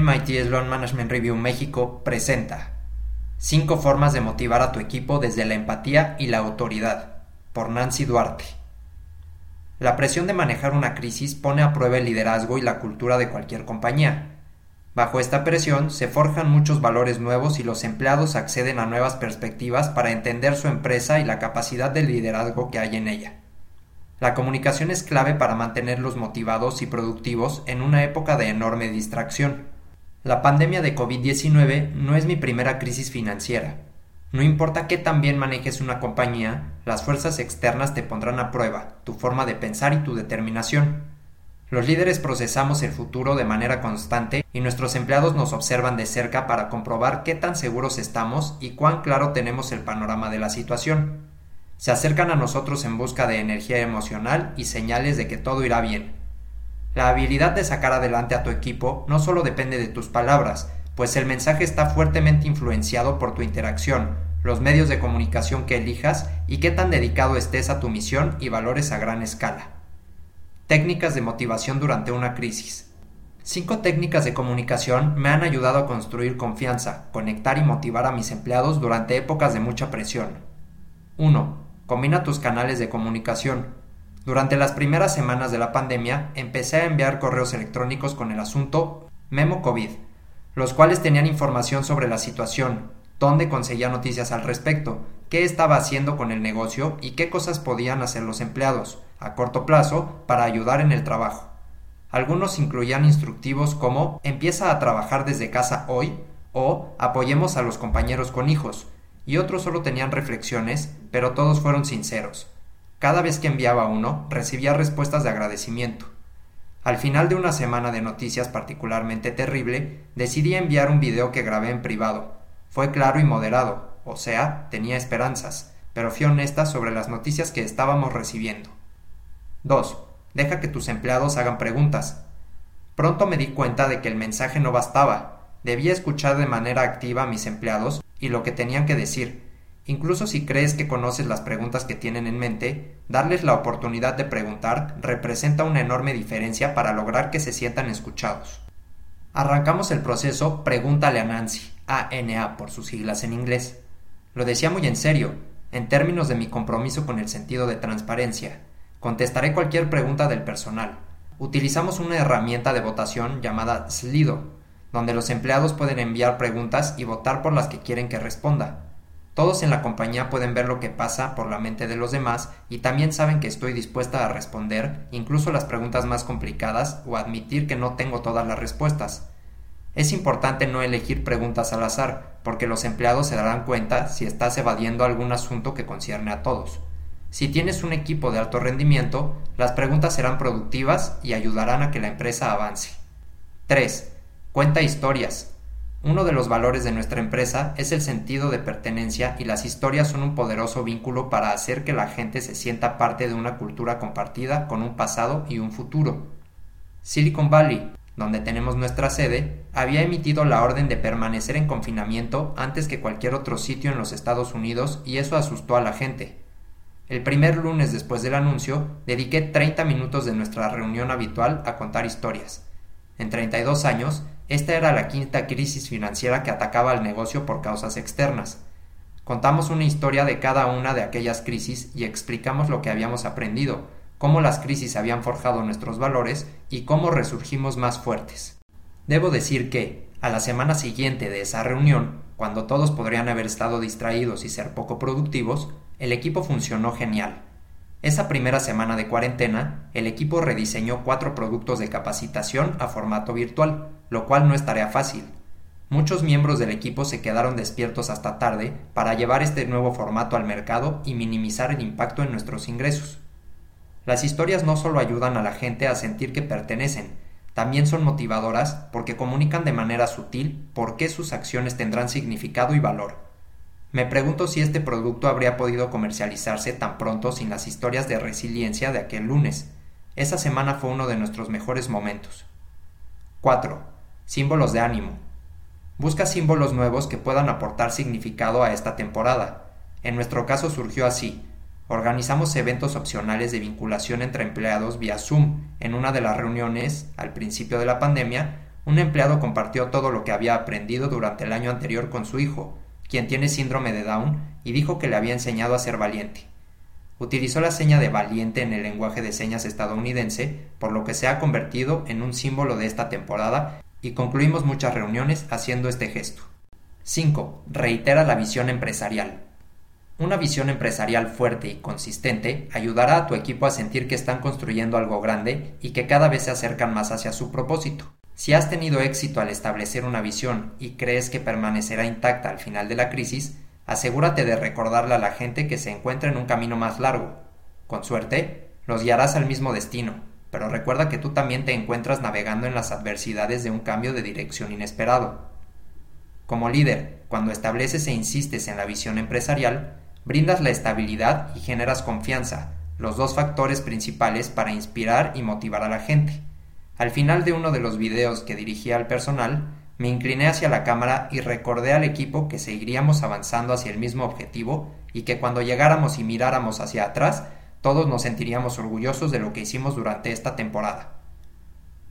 MIT Sloan Management Review México presenta 5 formas de motivar a tu equipo desde la empatía y la autoridad, por Nancy Duarte. La presión de manejar una crisis pone a prueba el liderazgo y la cultura de cualquier compañía. Bajo esta presión se forjan muchos valores nuevos y los empleados acceden a nuevas perspectivas para entender su empresa y la capacidad de liderazgo que hay en ella. La comunicación es clave para mantenerlos motivados y productivos en una época de enorme distracción. La pandemia de COVID-19 no es mi primera crisis financiera. No importa qué tan bien manejes una compañía, las fuerzas externas te pondrán a prueba tu forma de pensar y tu determinación. Los líderes procesamos el futuro de manera constante y nuestros empleados nos observan de cerca para comprobar qué tan seguros estamos y cuán claro tenemos el panorama de la situación se acercan a nosotros en busca de energía emocional y señales de que todo irá bien. La habilidad de sacar adelante a tu equipo no solo depende de tus palabras, pues el mensaje está fuertemente influenciado por tu interacción, los medios de comunicación que elijas y qué tan dedicado estés a tu misión y valores a gran escala. Técnicas de motivación durante una crisis. Cinco técnicas de comunicación me han ayudado a construir confianza, conectar y motivar a mis empleados durante épocas de mucha presión. 1. Combina tus canales de comunicación. Durante las primeras semanas de la pandemia empecé a enviar correos electrónicos con el asunto Memo COVID, los cuales tenían información sobre la situación, dónde conseguía noticias al respecto, qué estaba haciendo con el negocio y qué cosas podían hacer los empleados, a corto plazo, para ayudar en el trabajo. Algunos incluían instructivos como empieza a trabajar desde casa hoy o apoyemos a los compañeros con hijos, y otros solo tenían reflexiones, pero todos fueron sinceros. Cada vez que enviaba uno, recibía respuestas de agradecimiento. Al final de una semana de noticias particularmente terrible, decidí enviar un video que grabé en privado. Fue claro y moderado, o sea, tenía esperanzas, pero fui honesta sobre las noticias que estábamos recibiendo. 2. Deja que tus empleados hagan preguntas. Pronto me di cuenta de que el mensaje no bastaba. Debía escuchar de manera activa a mis empleados y lo que tenían que decir. Incluso si crees que conoces las preguntas que tienen en mente, darles la oportunidad de preguntar representa una enorme diferencia para lograr que se sientan escuchados. Arrancamos el proceso Pregúntale a Nancy, ANA por sus siglas en inglés. Lo decía muy en serio, en términos de mi compromiso con el sentido de transparencia. Contestaré cualquier pregunta del personal. Utilizamos una herramienta de votación llamada Slido, donde los empleados pueden enviar preguntas y votar por las que quieren que responda. Todos en la compañía pueden ver lo que pasa por la mente de los demás y también saben que estoy dispuesta a responder incluso las preguntas más complicadas o admitir que no tengo todas las respuestas. Es importante no elegir preguntas al azar, porque los empleados se darán cuenta si estás evadiendo algún asunto que concierne a todos. Si tienes un equipo de alto rendimiento, las preguntas serán productivas y ayudarán a que la empresa avance. 3. Cuenta historias. Uno de los valores de nuestra empresa es el sentido de pertenencia y las historias son un poderoso vínculo para hacer que la gente se sienta parte de una cultura compartida con un pasado y un futuro. Silicon Valley, donde tenemos nuestra sede, había emitido la orden de permanecer en confinamiento antes que cualquier otro sitio en los Estados Unidos y eso asustó a la gente. El primer lunes después del anuncio, dediqué 30 minutos de nuestra reunión habitual a contar historias. En 32 años, esta era la quinta crisis financiera que atacaba al negocio por causas externas. Contamos una historia de cada una de aquellas crisis y explicamos lo que habíamos aprendido, cómo las crisis habían forjado nuestros valores y cómo resurgimos más fuertes. Debo decir que, a la semana siguiente de esa reunión, cuando todos podrían haber estado distraídos y ser poco productivos, el equipo funcionó genial. Esa primera semana de cuarentena, el equipo rediseñó cuatro productos de capacitación a formato virtual, lo cual no es tarea fácil. Muchos miembros del equipo se quedaron despiertos hasta tarde para llevar este nuevo formato al mercado y minimizar el impacto en nuestros ingresos. Las historias no solo ayudan a la gente a sentir que pertenecen, también son motivadoras porque comunican de manera sutil por qué sus acciones tendrán significado y valor. Me pregunto si este producto habría podido comercializarse tan pronto sin las historias de resiliencia de aquel lunes. Esa semana fue uno de nuestros mejores momentos. 4. Símbolos de ánimo. Busca símbolos nuevos que puedan aportar significado a esta temporada. En nuestro caso surgió así. Organizamos eventos opcionales de vinculación entre empleados vía Zoom. En una de las reuniones, al principio de la pandemia, un empleado compartió todo lo que había aprendido durante el año anterior con su hijo, quien tiene síndrome de Down, y dijo que le había enseñado a ser valiente. Utilizó la seña de valiente en el lenguaje de señas estadounidense, por lo que se ha convertido en un símbolo de esta temporada y concluimos muchas reuniones haciendo este gesto. 5. Reitera la visión empresarial. Una visión empresarial fuerte y consistente ayudará a tu equipo a sentir que están construyendo algo grande y que cada vez se acercan más hacia su propósito. Si has tenido éxito al establecer una visión y crees que permanecerá intacta al final de la crisis, asegúrate de recordarle a la gente que se encuentra en un camino más largo. Con suerte, los guiarás al mismo destino, pero recuerda que tú también te encuentras navegando en las adversidades de un cambio de dirección inesperado. Como líder, cuando estableces e insistes en la visión empresarial, brindas la estabilidad y generas confianza, los dos factores principales para inspirar y motivar a la gente. Al final de uno de los videos que dirigía al personal, me incliné hacia la cámara y recordé al equipo que seguiríamos avanzando hacia el mismo objetivo y que cuando llegáramos y miráramos hacia atrás, todos nos sentiríamos orgullosos de lo que hicimos durante esta temporada.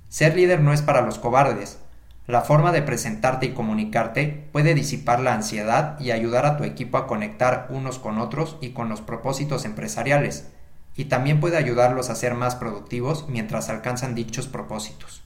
Ser líder no es para los cobardes. La forma de presentarte y comunicarte puede disipar la ansiedad y ayudar a tu equipo a conectar unos con otros y con los propósitos empresariales, y también puede ayudarlos a ser más productivos mientras alcanzan dichos propósitos.